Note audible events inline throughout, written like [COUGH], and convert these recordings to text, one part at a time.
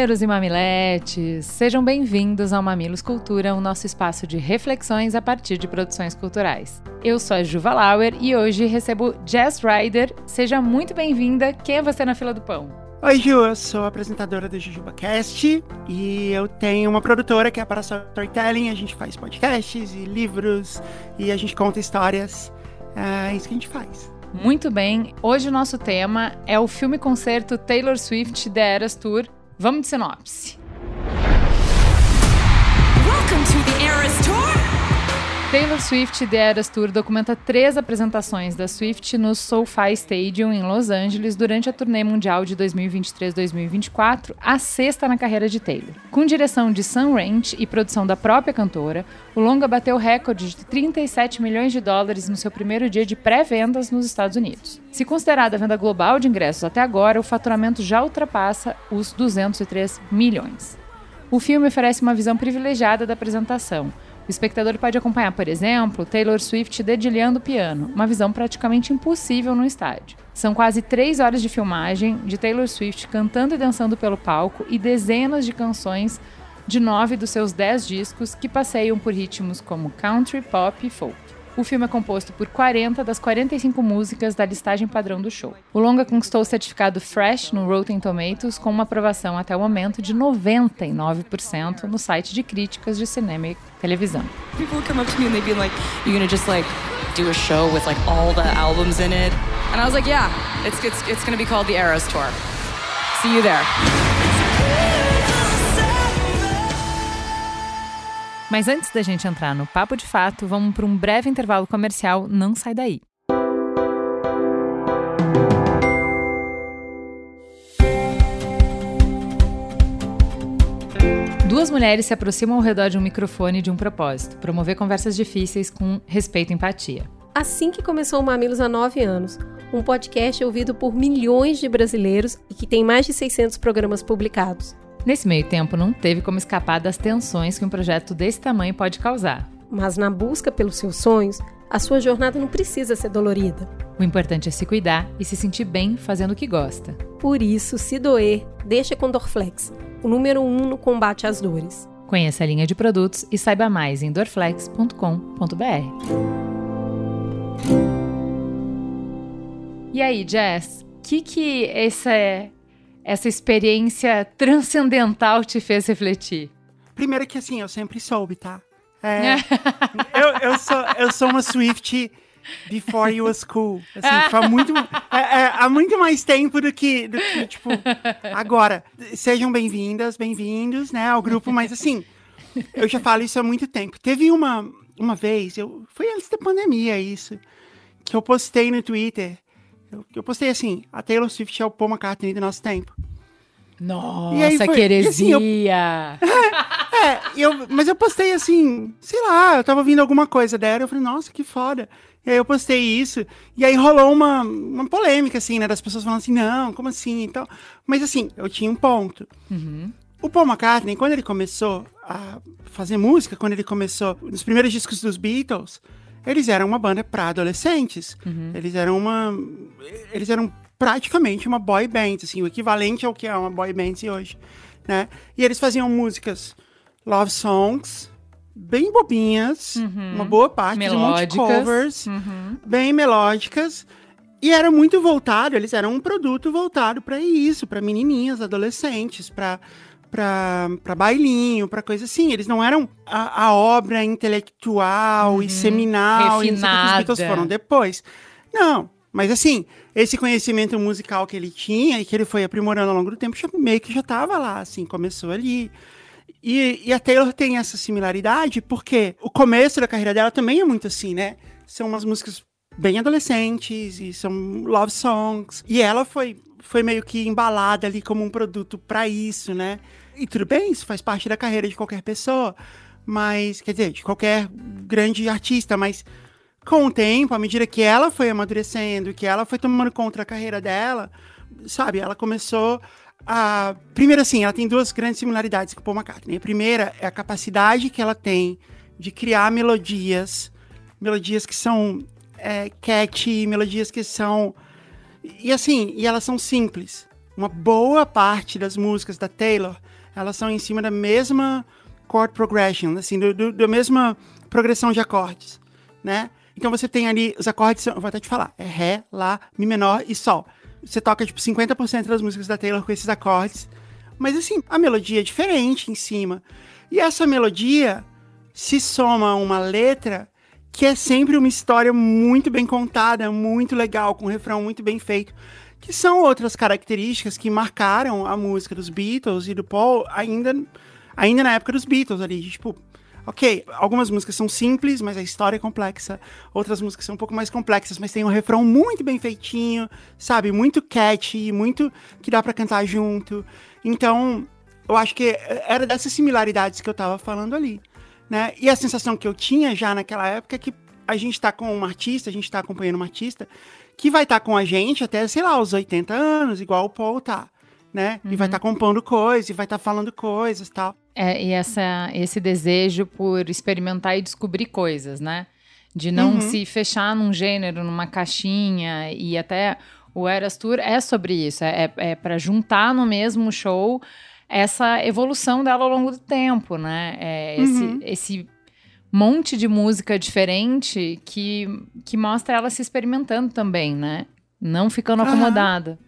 Mamileiros e mamiletes, sejam bem-vindos ao Mamilos Cultura, o nosso espaço de reflexões a partir de produções culturais. Eu sou a Juva Lauer e hoje recebo Jess Ryder. Seja muito bem-vinda. Quem é você na fila do pão? Oi, Ju, eu sou apresentadora do JujubaCast e eu tenho uma produtora que é para Storytelling. A gente faz podcasts e livros e a gente conta histórias. É isso que a gente faz. Muito bem, hoje o nosso tema é o filme concerto Taylor Swift The Eras Tour. Vamos de sinopse. Taylor Swift The Eras Tour documenta três apresentações da Swift no SoFi Stadium em Los Angeles durante a turnê mundial de 2023-2024, a sexta na carreira de Taylor. Com direção de Sam Ranch e produção da própria cantora, o longa bateu recorde de 37 milhões de dólares no seu primeiro dia de pré-vendas nos Estados Unidos. Se considerada a venda global de ingressos até agora, o faturamento já ultrapassa os 203 milhões. O filme oferece uma visão privilegiada da apresentação, o espectador pode acompanhar, por exemplo, Taylor Swift dedilhando o piano, uma visão praticamente impossível no estádio. São quase três horas de filmagem de Taylor Swift cantando e dançando pelo palco e dezenas de canções de nove dos seus dez discos que passeiam por ritmos como country, pop e folk. O filme é composto por 40 das 45 músicas da listagem padrão do show. O longa conquistou o certificado Fresh no Rotten Tomatoes com uma aprovação até o momento de 99% no site de críticas de cinema e televisão. People come up to me and they'd be like, "You gonna just like do a show with like all the albums in it?" And I was like, "Yeah, it's it's it's gonna be called the Eras Tour. See you there." Mas antes da gente entrar no papo de fato, vamos para um breve intervalo comercial. Não sai daí. Duas mulheres se aproximam ao redor de um microfone de um propósito: promover conversas difíceis com respeito e empatia. Assim que começou o Mamilos há nove anos, um podcast ouvido por milhões de brasileiros e que tem mais de 600 programas publicados. Nesse meio tempo, não teve como escapar das tensões que um projeto desse tamanho pode causar. Mas na busca pelos seus sonhos, a sua jornada não precisa ser dolorida. O importante é se cuidar e se sentir bem fazendo o que gosta. Por isso, se doer, deixa com Dorflex, o número um no combate às dores. Conheça a linha de produtos e saiba mais em dorflex.com.br. E aí, Jess, o que, que essa é essa experiência transcendental te fez refletir? Primeiro que assim, eu sempre soube, tá? É, [LAUGHS] eu, eu, sou, eu sou uma Swift before you was cool. Assim, foi muito, é, é, há muito mais tempo do que, do que tipo, agora. Sejam bem-vindas, bem-vindos, né, ao grupo, mas assim, eu já falo isso há muito tempo. Teve uma, uma vez, eu, foi antes da pandemia isso, que eu postei no Twitter eu, eu postei assim, a Taylor Swift é o Paul McCartney do nosso tempo. Nossa, foi, que heresia! Assim, eu, [LAUGHS] é, eu, mas eu postei assim, sei lá, eu tava ouvindo alguma coisa dela, eu falei, nossa, que foda. E aí eu postei isso, e aí rolou uma, uma polêmica, assim, né, das pessoas falando assim, não, como assim, então... Mas assim, eu tinha um ponto. Uhum. O Paul McCartney, quando ele começou a fazer música, quando ele começou, nos primeiros discos dos Beatles, eles eram uma banda para adolescentes. Uhum. Eles eram uma. Eles eram praticamente uma boy band, assim, o equivalente ao que é uma boy band hoje. Né? E eles faziam músicas love songs, bem bobinhas, uhum. uma boa parte, melódicas. um monte de covers, uhum. bem melódicas. E era muito voltado, eles eram um produto voltado para isso, para menininhas, adolescentes, para para bailinho, para coisa assim. Eles não eram a, a obra intelectual uhum, e seminal refinada. e que os Beatles foram depois. Não, mas assim, esse conhecimento musical que ele tinha e que ele foi aprimorando ao longo do tempo, já, meio que já estava lá, assim, começou ali. E, e, a Taylor tem essa similaridade porque o começo da carreira dela também é muito assim, né? São umas músicas bem adolescentes e são love songs. E ela foi, foi meio que embalada ali como um produto para isso, né? E tudo bem, isso faz parte da carreira de qualquer pessoa. mas, quer dizer, de qualquer grande artista, mas com o tempo, à medida que ela foi amadurecendo, que ela foi tomando conta da carreira dela, sabe, ela começou a... Primeiro assim, ela tem duas grandes similaridades com Paul McCartney. A primeira é a capacidade que ela tem de criar melodias, melodias que são é, catchy, melodias que são... E assim, e elas são simples. Uma boa parte das músicas da Taylor, elas são em cima da mesma chord progression, assim, do, do, da mesma progressão de acordes, né? Então você tem ali os acordes, eu vou até te falar, é Ré, Lá, Mi menor e Sol. Você toca, tipo, 50% das músicas da Taylor com esses acordes. Mas, assim, a melodia é diferente em cima. E essa melodia se soma a uma letra que é sempre uma história muito bem contada, muito legal, com um refrão muito bem feito. Que são outras características que marcaram a música dos Beatles e do Paul ainda, ainda na época dos Beatles ali. Tipo, Ok, algumas músicas são simples, mas a história é complexa. Outras músicas são um pouco mais complexas, mas tem um refrão muito bem feitinho, sabe? Muito catchy, muito que dá para cantar junto. Então, eu acho que era dessas similaridades que eu tava falando ali, né? E a sensação que eu tinha já naquela época é que a gente tá com uma artista, a gente tá acompanhando uma artista que vai estar tá com a gente até, sei lá, os 80 anos, igual o Paul tá né? Uhum. E vai estar tá compondo coisas, e vai estar tá falando coisas tal. É, e essa, esse desejo por experimentar e descobrir coisas, né? De não uhum. se fechar num gênero, numa caixinha, e até o Eras Tour é sobre isso, é, é para juntar no mesmo show essa evolução dela ao longo do tempo, né? É uhum. esse, esse monte de música diferente que, que mostra ela se experimentando também, né? Não ficando acomodada.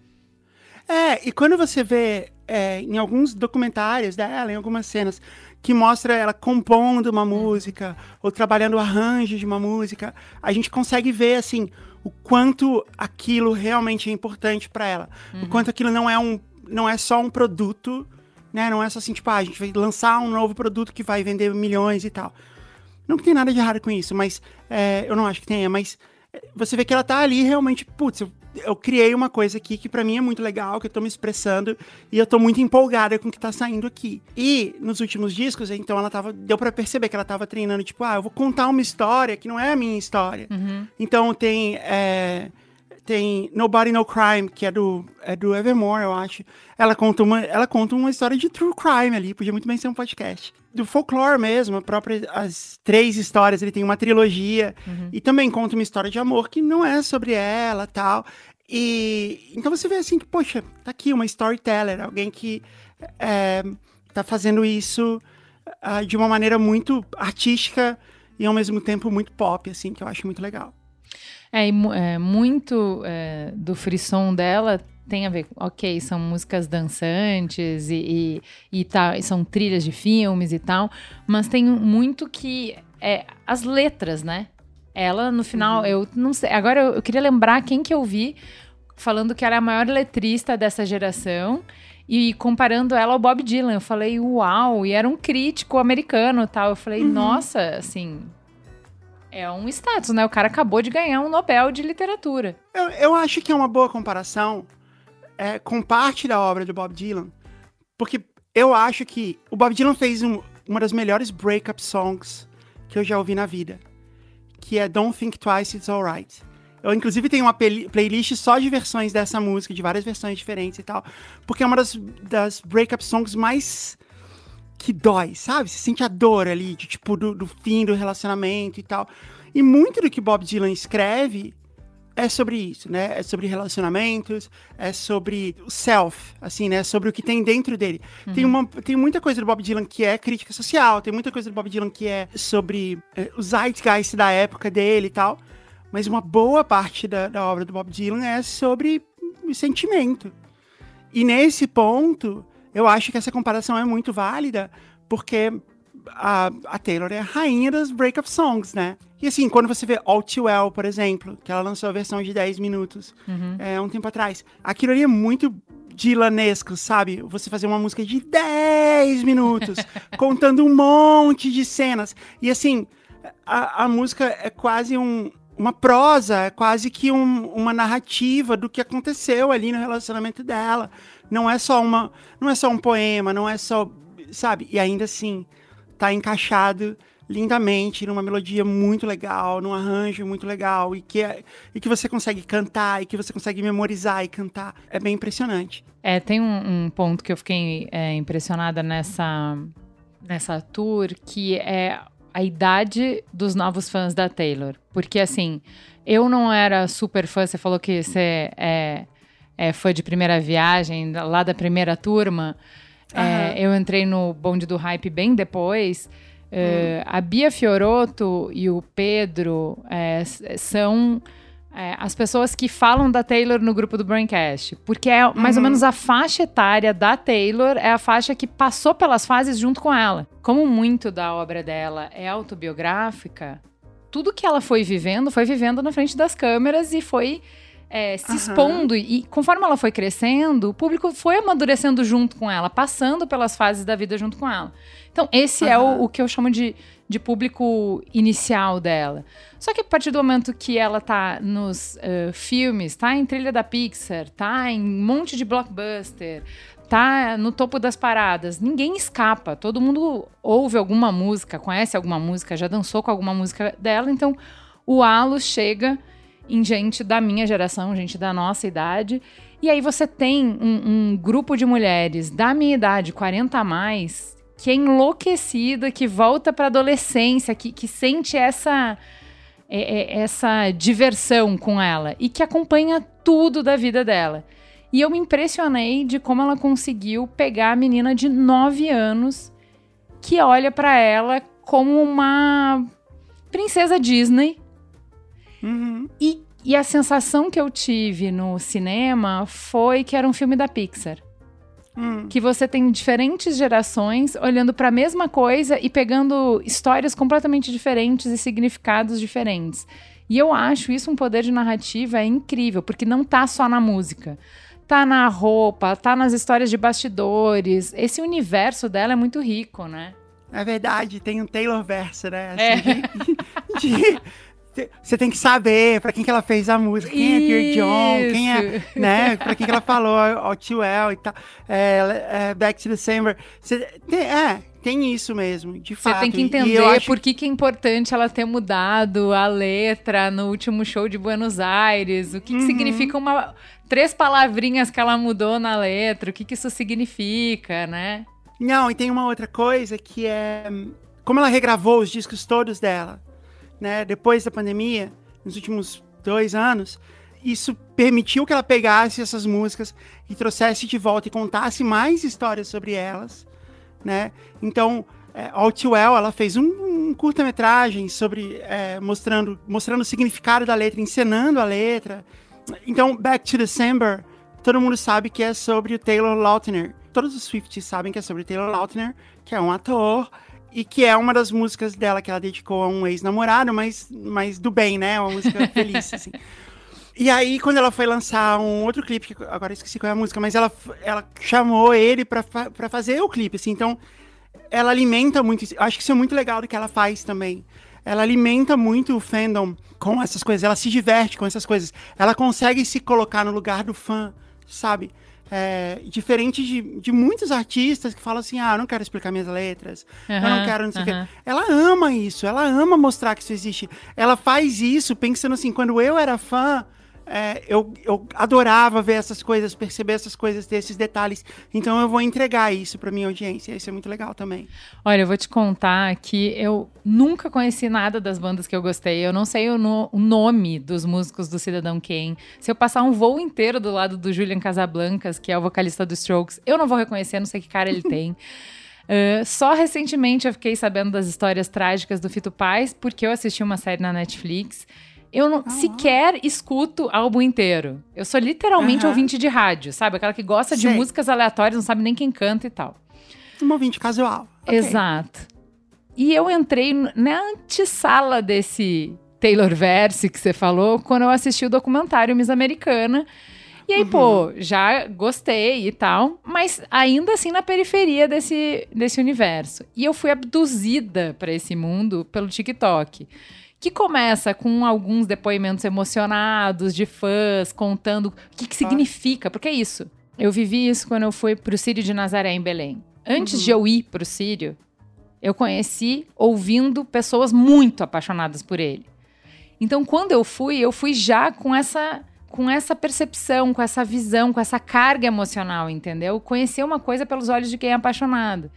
É, e quando você vê é, em alguns documentários dela, em algumas cenas, que mostra ela compondo uma música ou trabalhando o arranjo de uma música, a gente consegue ver assim o quanto aquilo realmente é importante para ela, uhum. o quanto aquilo não é um não é só um produto, né? Não é só assim tipo, ah, a gente vai lançar um novo produto que vai vender milhões e tal. Não tem nada de errado com isso, mas é, eu não acho que tenha, mas é, você vê que ela tá ali realmente, putz, eu eu criei uma coisa aqui que para mim é muito legal, que eu tô me expressando e eu tô muito empolgada com o que tá saindo aqui. E nos últimos discos, então ela tava, deu para perceber que ela tava treinando, tipo, ah, eu vou contar uma história que não é a minha história. Uhum. Então tem é, tem Nobody No Crime, que é do, é do Evermore, eu acho. Ela conta, uma, ela conta uma história de true crime ali, podia muito bem ser um podcast. Do folclore mesmo, a própria, as três histórias, ele tem uma trilogia, uhum. e também conta uma história de amor que não é sobre ela tal. E então você vê assim que, poxa, tá aqui uma storyteller, alguém que é, tá fazendo isso uh, de uma maneira muito artística e ao mesmo tempo muito pop, assim, que eu acho muito legal. É, é muito é, do frisson dela tem a ver, ok, são músicas dançantes e, e, e, tá, são trilhas de filmes e tal, mas tem muito que é as letras, né? Ela, no final, uhum. eu não sei. Agora eu, eu, queria lembrar quem que eu vi falando que era a maior letrista dessa geração e comparando ela ao Bob Dylan. Eu falei, uau! E era um crítico americano tal. Eu falei, uhum. nossa, assim, é um status, né? O cara acabou de ganhar um Nobel de literatura. Eu, eu acho que é uma boa comparação é, com parte da obra do Bob Dylan, porque eu acho que o Bob Dylan fez um, uma das melhores breakup songs que eu já ouvi na vida, que é Don't Think Twice, It's Alright. Eu, inclusive, tenho uma playlist só de versões dessa música, de várias versões diferentes e tal, porque é uma das, das breakup songs mais que dói, sabe? Você sente a dor ali, de, tipo, do, do fim do relacionamento e tal. E muito do que Bob Dylan escreve é sobre isso, né? É sobre relacionamentos, é sobre o self, assim, né? Sobre o que tem dentro dele. Uhum. Tem, uma, tem muita coisa do Bob Dylan que é crítica social, tem muita coisa do Bob Dylan que é sobre é, o zeitgeist da época dele e tal. Mas uma boa parte da, da obra do Bob Dylan é sobre sentimento. E nesse ponto, eu acho que essa comparação é muito válida, porque a, a Taylor é a rainha das breakup songs, né? E assim, quando você vê All Too Well, por exemplo, que ela lançou a versão de 10 minutos uhum. é, um tempo atrás, aquilo ali é muito Dylanesco, sabe? Você fazer uma música de 10 minutos, [LAUGHS] contando um monte de cenas. E assim, a, a música é quase um, uma prosa, é quase que um, uma narrativa do que aconteceu ali no relacionamento dela. Não é só uma, não é só um poema, não é só, sabe? E ainda assim, tá encaixado lindamente numa melodia muito legal, num arranjo muito legal e que, é, e que você consegue cantar e que você consegue memorizar e cantar. É bem impressionante. É, tem um, um ponto que eu fiquei é, impressionada nessa, nessa tour, que é a idade dos novos fãs da Taylor. Porque, assim, eu não era super fã, você falou que você é, é fã de primeira viagem, lá da primeira turma. Uhum. É, eu entrei no bonde do hype bem depois. Uh, a Bia Fioroto e o Pedro é, são é, as pessoas que falam da Taylor no grupo do Braincast. Porque é mais uhum. ou menos a faixa etária da Taylor, é a faixa que passou pelas fases junto com ela. Como muito da obra dela é autobiográfica, tudo que ela foi vivendo, foi vivendo na frente das câmeras e foi é, se uhum. expondo. E conforme ela foi crescendo, o público foi amadurecendo junto com ela, passando pelas fases da vida junto com ela. Então, esse uhum. é o, o, que eu chamo de, de público inicial dela. Só que a partir do momento que ela tá nos uh, filmes, tá em trilha da Pixar, tá em um monte de blockbuster, tá no topo das paradas, ninguém escapa. Todo mundo ouve alguma música, conhece alguma música, já dançou com alguma música dela. Então, o halo chega em gente da minha geração, gente da nossa idade. E aí você tem um, um grupo de mulheres da minha idade, 40 a mais, que é enlouquecida, que volta para adolescência, que, que sente essa é, é, essa diversão com ela e que acompanha tudo da vida dela. E eu me impressionei de como ela conseguiu pegar a menina de 9 anos que olha para ela como uma princesa Disney. E, a sensação que eu tive no cinema foi que era um filme da Pixar. Hum. Que você tem diferentes gerações olhando para a mesma coisa e pegando histórias completamente diferentes e significados diferentes. E eu acho isso um poder de narrativa é incrível, porque não tá só na música. Tá na roupa, tá nas histórias de bastidores. Esse universo dela é muito rico, né? É verdade, tem um Taylor verso, né? Assim, é. de, de, você tem que saber para quem que ela fez a música, quem Isso. é Dear John, quem é, né, para quem que ela falou, o Well e tal, é, é, Back to December. Cê, tem, é, tem isso mesmo, de fato. Você tem que entender acho... por que, que é importante ela ter mudado a letra no último show de Buenos Aires, o que, uhum. que significa uma três palavrinhas que ela mudou na letra, o que, que isso significa, né? Não, e tem uma outra coisa que é como ela regravou os discos todos dela né, depois da pandemia, nos últimos dois anos, isso permitiu que ela pegasse essas músicas e trouxesse de volta e contasse mais histórias sobre elas, né? Então, é, All Too Well, ela fez um, um curta-metragem sobre é, mostrando mostrando o significado da letra, encenando a letra. Então, Back to December, todo mundo sabe que é sobre o Taylor Lautner. Todos os Swifties sabem que é sobre o Taylor Lautner, que é um ator e que é uma das músicas dela que ela dedicou a um ex-namorado, mas, mas do bem, né? Uma música [LAUGHS] feliz, assim. E aí, quando ela foi lançar um outro clipe, que agora esqueci qual é a música, mas ela, ela chamou ele pra, pra fazer o clipe, assim. Então, ela alimenta muito. Acho que isso é muito legal do que ela faz também. Ela alimenta muito o fandom com essas coisas. Ela se diverte com essas coisas. Ela consegue se colocar no lugar do fã, sabe? É, diferente de, de muitos artistas que falam assim: ah, eu não quero explicar minhas letras, uhum, eu não quero não sei o uhum. quê. Ela ama isso, ela ama mostrar que isso existe. Ela faz isso pensando assim: quando eu era fã, é, eu, eu adorava ver essas coisas, perceber essas coisas, ter esses detalhes. Então eu vou entregar isso para minha audiência. Isso é muito legal também. Olha, eu vou te contar que eu nunca conheci nada das bandas que eu gostei. Eu não sei o, no, o nome dos músicos do Cidadão Kane. Se eu passar um voo inteiro do lado do Julian Casablancas, que é o vocalista dos Strokes, eu não vou reconhecer, não sei que cara ele tem. Uh, [LAUGHS] só recentemente eu fiquei sabendo das histórias trágicas do Fito Paz, porque eu assisti uma série na Netflix eu não, ah, sequer escuto álbum inteiro. Eu sou literalmente ouvinte de rádio, sabe? Aquela que gosta Sei. de músicas aleatórias, não sabe nem quem canta e tal. Um ouvinte casual. Okay. Exato. E eu entrei na antessala desse Taylor Verse que você falou quando eu assisti o documentário Miss Americana. E aí, uhum. pô, já gostei e tal, mas ainda assim na periferia desse, desse universo. E eu fui abduzida para esse mundo pelo TikTok que começa com alguns depoimentos emocionados de fãs contando o que, que significa, porque é isso. Eu vivi isso quando eu fui pro Sírio de Nazaré, em Belém. Antes uhum. de eu ir pro Sírio, Eu conheci ouvindo pessoas muito apaixonadas por ele. Então, quando eu fui, eu fui já com essa com essa percepção, com essa visão, com essa carga emocional, entendeu? Conhecer uma coisa pelos olhos de quem é apaixonado.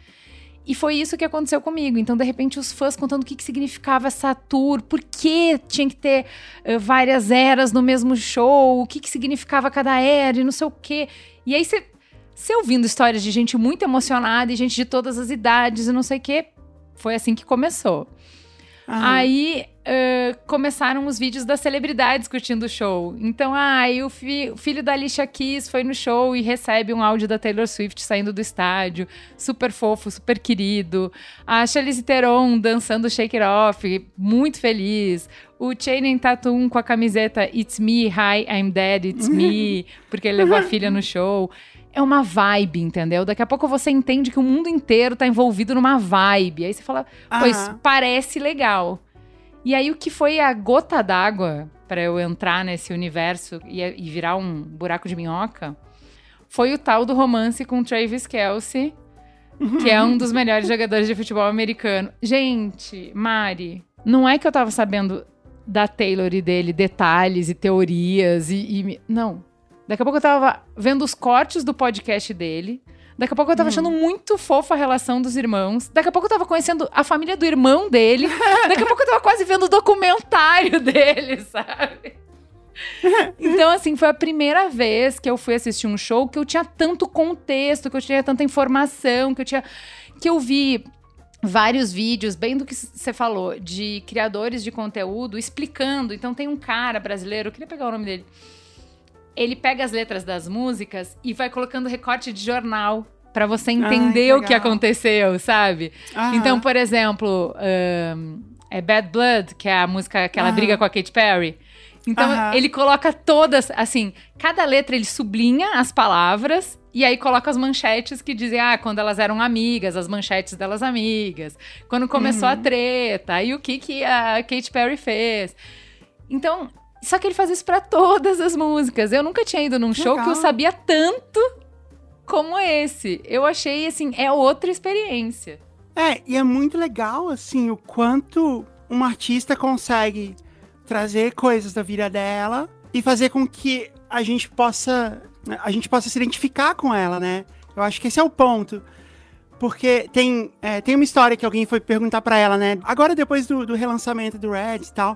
E foi isso que aconteceu comigo. Então, de repente, os fãs contando o que, que significava essa tour, por que tinha que ter uh, várias eras no mesmo show, o que, que significava cada era e não sei o quê. E aí, você ouvindo histórias de gente muito emocionada e gente de todas as idades e não sei o quê, foi assim que começou. Aí uh, começaram os vídeos das celebridades curtindo o show. Então, ah, o, fi o, filho da Alicia Keys foi no show e recebe um áudio da Taylor Swift saindo do estádio. Super fofo, super querido. A Charlize Theron dançando Shake It Off, muito feliz. O Channing Tatum com a camiseta It's Me, Hi, I'm Dead, It's [LAUGHS] Me, porque ele levou a filha no show é uma vibe, entendeu? Daqui a pouco você entende que o mundo inteiro tá envolvido numa vibe. Aí você fala, pois parece legal. E aí o que foi a gota d'água para eu entrar nesse universo e, e, virar um buraco de minhoca foi o tal do romance com Travis Kelsey, que é um dos [LAUGHS] melhores jogadores de futebol americano. Gente, Mari, não é que eu tava sabendo da Taylor e dele detalhes e teorias e, e não Daqui a pouco eu tava vendo os cortes do podcast dele. Daqui a pouco eu tava hum. achando muito fofa a relação dos irmãos. Daqui a pouco eu tava conhecendo a família do irmão dele. [LAUGHS] Daqui a pouco eu tava quase vendo o documentário dele, [LAUGHS] sabe? Então, assim, foi a primeira vez que eu fui assistir um show que eu tinha tanto contexto, que eu tinha tanta informação, que eu tinha. que eu vi vários vídeos, bem do que você falou, de criadores de conteúdo explicando. Então, tem um cara brasileiro, eu queria pegar o nome dele ele pega as letras das músicas e vai colocando recorte de jornal para você entender Ai, o que aconteceu, sabe? Aham. Então, por exemplo, um, é Bad Blood, que é a música que ela Aham. briga com a Katy Perry. Então, Aham. ele coloca todas, assim, cada letra ele sublinha as palavras e aí coloca as manchetes que dizem, ah, quando elas eram amigas, as manchetes delas amigas, quando começou uhum. a treta, e o que, que a Katy Perry fez. Então, só que ele faz isso para todas as músicas. Eu nunca tinha ido num Legal. show que eu sabia tanto como esse. Eu achei, assim, é outra experiência. É, e é muito legal, assim, o quanto uma artista consegue trazer coisas da vida dela e fazer com que a gente possa a gente possa se identificar com ela, né? Eu acho que esse é o ponto. Porque tem, é, tem uma história que alguém foi perguntar para ela, né? Agora, depois do, do relançamento do Red e tal,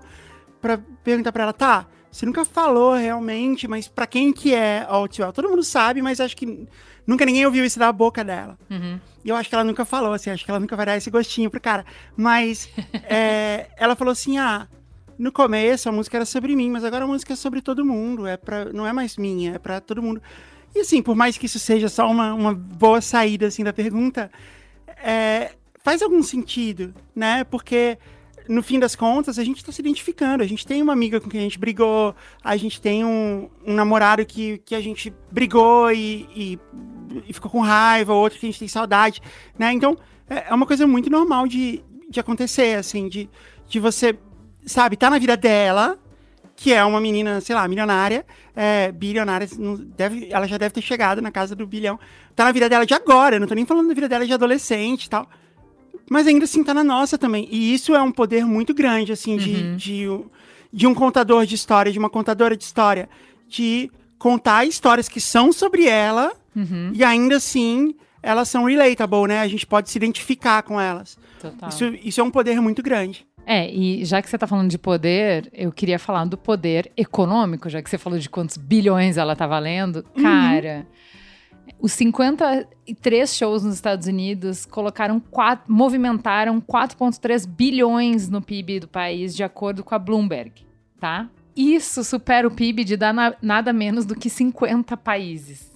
para perguntar para ela, tá, você nunca falou realmente, mas para quem que é a Outwell? Todo mundo sabe, mas acho que nunca ninguém ouviu isso da boca dela. Uhum. E eu acho que ela nunca falou, assim, acho que ela nunca vai dar esse gostinho pro cara. Mas é, [LAUGHS] ela falou assim, ah, no começo a música era sobre mim, mas agora a música é sobre todo mundo, é pra, não é mais minha, é para todo mundo. E assim, por mais que isso seja só uma, uma boa saída, assim, da pergunta, é, faz algum sentido, né? Porque no fim das contas, a gente está se identificando. A gente tem uma amiga com quem a gente brigou, a gente tem um, um namorado que, que a gente brigou e, e, e, ficou com raiva, outro que a gente tem saudade, né? Então, é, é uma coisa muito normal de, de acontecer, assim, de, de você, sabe, tá na vida dela, que é uma menina, sei lá, milionária, é, bilionária, deve, ela já deve ter chegado na casa do bilhão. Tá na vida dela de agora, eu não tô nem falando da vida dela de adolescente e tal. Mas ainda assim tá na nossa também. E isso é um poder muito grande, assim, de, uhum. de, de um contador de história, de uma contadora de história, de contar histórias que são sobre ela uhum. e ainda assim elas são relatable, né? A gente pode se identificar com elas. Total. Isso, isso é um poder muito grande. É, e já que você está falando de poder, eu queria falar do poder econômico, já que você falou de quantos bilhões ela tá valendo. Uhum. Os 53 shows nos Estados Unidos colocaram quatro, movimentaram 4,3 bilhões no PIB do país, de acordo com a Bloomberg, tá? Isso supera o PIB de na, nada menos do que 50 países.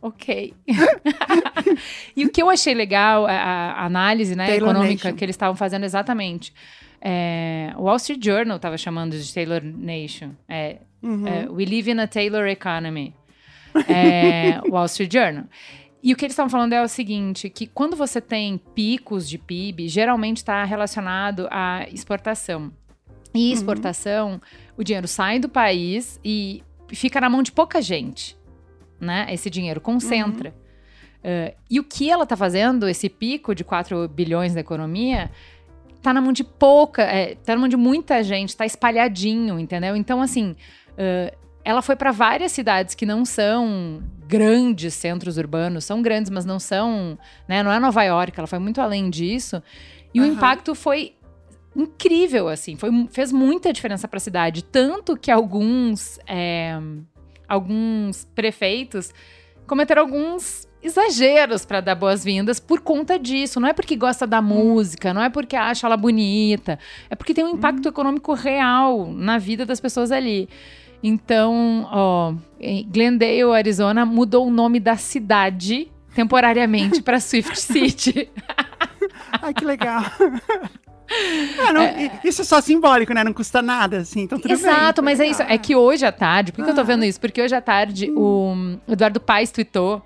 Ok. [LAUGHS] e o que eu achei legal, a, a análise né, econômica Nation. que eles estavam fazendo exatamente. É, o Wall Street Journal estava chamando de Taylor Nation. É, uhum. é, We live in a Taylor economy [LAUGHS] é, Wall Street Journal. E o que eles estão falando é o seguinte, que quando você tem picos de PIB, geralmente está relacionado à exportação. E uhum. exportação, uhum. o dinheiro sai do país e fica na mão de pouca gente, né? Esse dinheiro concentra. Uhum. Uh, e o que ela tá fazendo, esse pico de 4 bilhões da economia, tá na mão de pouca, é, tá na mão de muita gente, tá espalhadinho, entendeu? Então, assim, uh, ela foi para várias cidades que não são grandes centros urbanos, são grandes, mas não são, né? Não é Nova York, ela foi muito além disso. E uhum. o impacto foi incrível, assim, foi, fez muita diferença para a cidade, tanto que alguns é, alguns prefeitos cometeram alguns exageros para dar boas-vindas por conta disso. Não é porque gosta da hum. música, não é porque acha ela bonita, é porque tem um impacto hum. econômico real na vida das pessoas ali. Então, ó, Glendale, Arizona, mudou o nome da cidade temporariamente para Swift [LAUGHS] City. Ai, que legal. Ah, não, é... Isso é só simbólico, né? Não custa nada, assim. Então tudo Exato, bem, mas é isso. É que hoje à tarde, por que, ah. eu tô vendo isso? Porque hoje à tarde hum. o Eduardo Paes tweetou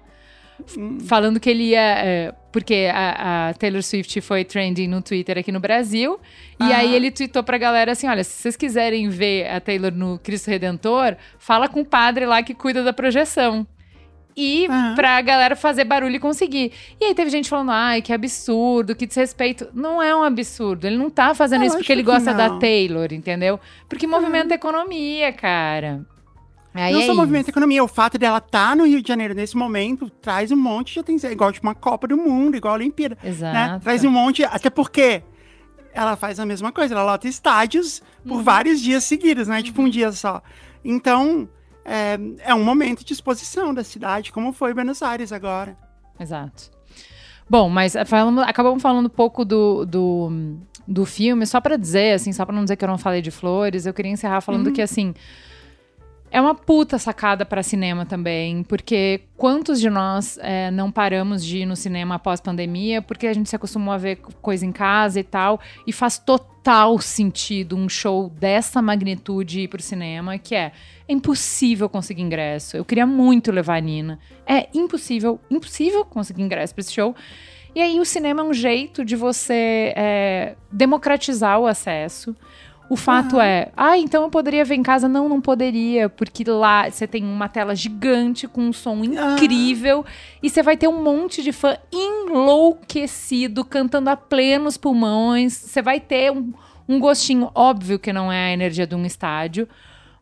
hum. falando que ele ia. É, porque a, a, Taylor Swift foi trending no Twitter aqui no Brasil. E ah. aí ele tweetou pra galera assim: olha, se vocês quiserem ver a Taylor no Cristo Redentor, fala com o padre lá que cuida da projeção e uhum. pra galera fazer barulho e conseguir. E aí teve gente falando, ai, que absurdo, que desrespeito. Não é um absurdo. Ele não tá fazendo isso porque ele gosta da Taylor, entendeu? Porque movimenta economia, cara. Aí não é só movimento economia, o fato dela estar tá no Rio de Janeiro nesse momento traz um monte de atenção, igual tipo uma Copa do Mundo, igual a Olimpíada. Né? Exato. Né? Traz um monte, até porque ela faz a mesma coisa, ela lota estádios por uhum. vários dias seguidos, né? Uhum. Tipo um uhum. dia só. Então, é, é um momento de exposição da cidade, como foi Buenos Aires agora. Exato. Bom, mas falando, acabamos falando um pouco do, do, do filme, só para dizer, assim, só para não dizer que eu não falei de flores, eu queria encerrar falando uhum. que, assim, é uma puta sacada para cinema também, porque quantos de nós é, não paramos de ir no cinema após pandemia, porque a gente se acostumou a ver coisa em casa e tal, e faz total sentido um show dessa magnitude ir pro cinema, que é, é impossível conseguir ingresso. Eu queria muito levar a Nina. É impossível, impossível conseguir ingresso para esse show. E aí o cinema é um jeito de você é, democratizar o acesso. O fato é, ah, então eu poderia ver em casa? Não, não poderia, porque lá você tem uma tela gigante com um som incrível e você vai ter um monte de fã enlouquecido cantando a plenos pulmões. Você vai ter um, um gostinho, óbvio que não é a energia de um estádio,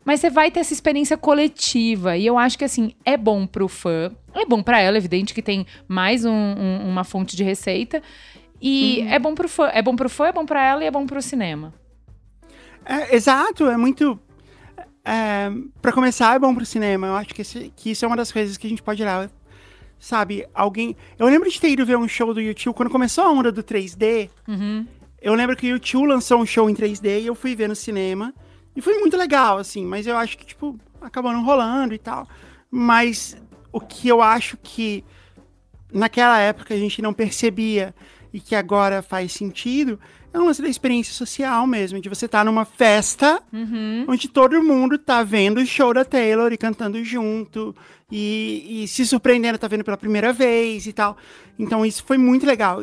mas você vai ter essa experiência coletiva. E eu acho que, assim, é bom pro fã. É bom para ela, evidente que tem mais um, um, uma fonte de receita. E uhum. é bom pro fã. É bom pro fã, é bom pra ela e é bom pro cinema. É, exato, é muito. É, para começar, é bom pro cinema. Eu acho que, esse, que isso é uma das coisas que a gente pode olhar. Sabe, alguém. Eu lembro de ter ido ver um show do YouTube quando começou a onda do 3D. Uhum. Eu lembro que o YouTube lançou um show em 3D e eu fui ver no cinema. E foi muito legal, assim, mas eu acho que, tipo, acabou não rolando e tal. Mas o que eu acho que naquela época a gente não percebia e que agora faz sentido é um lance da experiência social mesmo, de você estar tá numa festa uhum. onde todo mundo tá vendo o show da Taylor e cantando junto e, e, se surpreendendo, tá vendo pela primeira vez e tal. Então isso foi muito legal.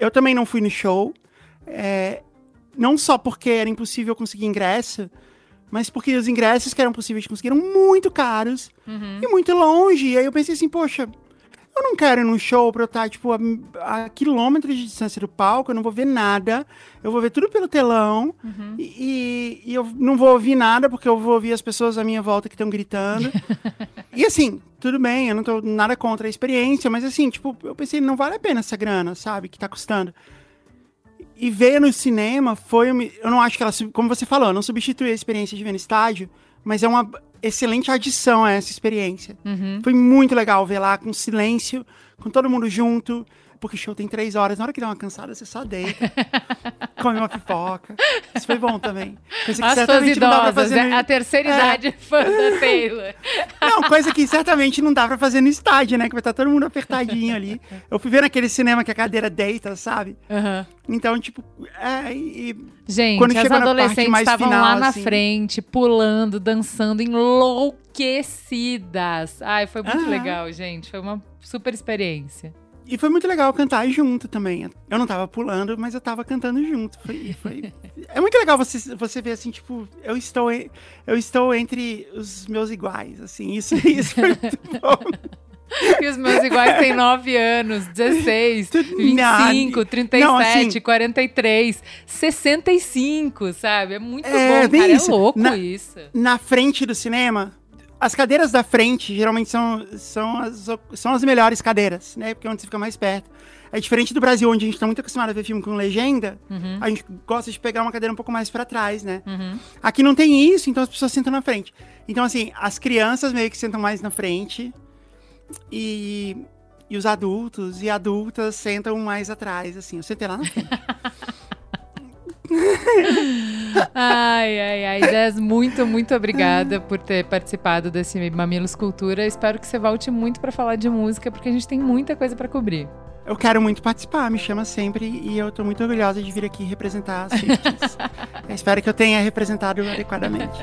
Eu também não fui no show, é, não só porque era impossível conseguir ingresso, mas porque os ingressos que eram possíveis de conseguir eram muito caros uhum. e muito longe. E aí eu pensei assim, poxa, eu não quero ir num show pra eu estar, tipo, a, a, quilômetros de distância do palco, eu não vou ver nada. Eu vou ver tudo pelo telão. Uhum. E, e, eu não vou ouvir nada, porque eu vou ouvir as pessoas à minha volta que estão gritando. [LAUGHS] e assim, tudo bem, eu não tô nada contra a experiência, mas assim, tipo, eu pensei, não vale a pena essa grana, sabe, que tá custando. E ver no cinema foi. Eu não acho que ela. Como você falou, não substitui a experiência de ver no estádio, mas é uma excelente adição a essa experiência. Uhum. Foi muito legal ver lá com silêncio, com todo mundo junto. Porque show tem três horas. Na hora que dá uma cansada, você só deita, [LAUGHS] come uma pipoca. Isso foi bom também. Coisa que As certamente idosas, não dá pra fazer. Né? No... A terceira é. idade [LAUGHS] fã da Taylor. Não, coisa que certamente não dá pra fazer no estádio, né? Que vai estar todo mundo apertadinho ali. Eu fui ver naquele cinema que a cadeira deita, sabe? Uhum. Então, tipo, é, e Gente, quando as adolescentes estavam final, lá na assim... frente, pulando, dançando, enlouquecidas. Ai, foi muito legal, gente. Foi uma super experiência. E foi muito legal cantar junto também. Eu não tava pulando, mas eu tava cantando junto. Foi, foi... [LAUGHS] é muito legal você, você ver assim, tipo, eu estou, eu estou entre os meus iguais, assim. Isso, [LAUGHS] isso foi muito bom. [LAUGHS] E os meus iguais têm 9 anos, 16, 25, 37, não, assim, 43, 65, sabe? É muito é, bom, cara. Isso. É louco na, isso. Na frente do cinema, as cadeiras da frente geralmente são, são, as, são as melhores cadeiras, né? Porque é onde você fica mais perto. É diferente do Brasil, onde a gente tá muito acostumado a ver filme com legenda, uhum. a gente gosta de pegar uma cadeira um pouco mais para trás, né? Uhum. Aqui não tem isso, então as pessoas sentam na frente. Então, assim, as crianças meio que sentam mais na frente e, e os adultos e adultas sentam mais atrás, assim. Eu sentei lá na frente. [LAUGHS] [LAUGHS] ai, ai, ai. Des, muito, muito obrigada por ter participado desse Mamilos Cultura. Espero que você volte muito para falar de música, porque a gente tem muita coisa para cobrir. Eu quero muito participar, me chama sempre e eu tô muito orgulhosa de vir aqui representar as [LAUGHS] espero que eu tenha representado adequadamente.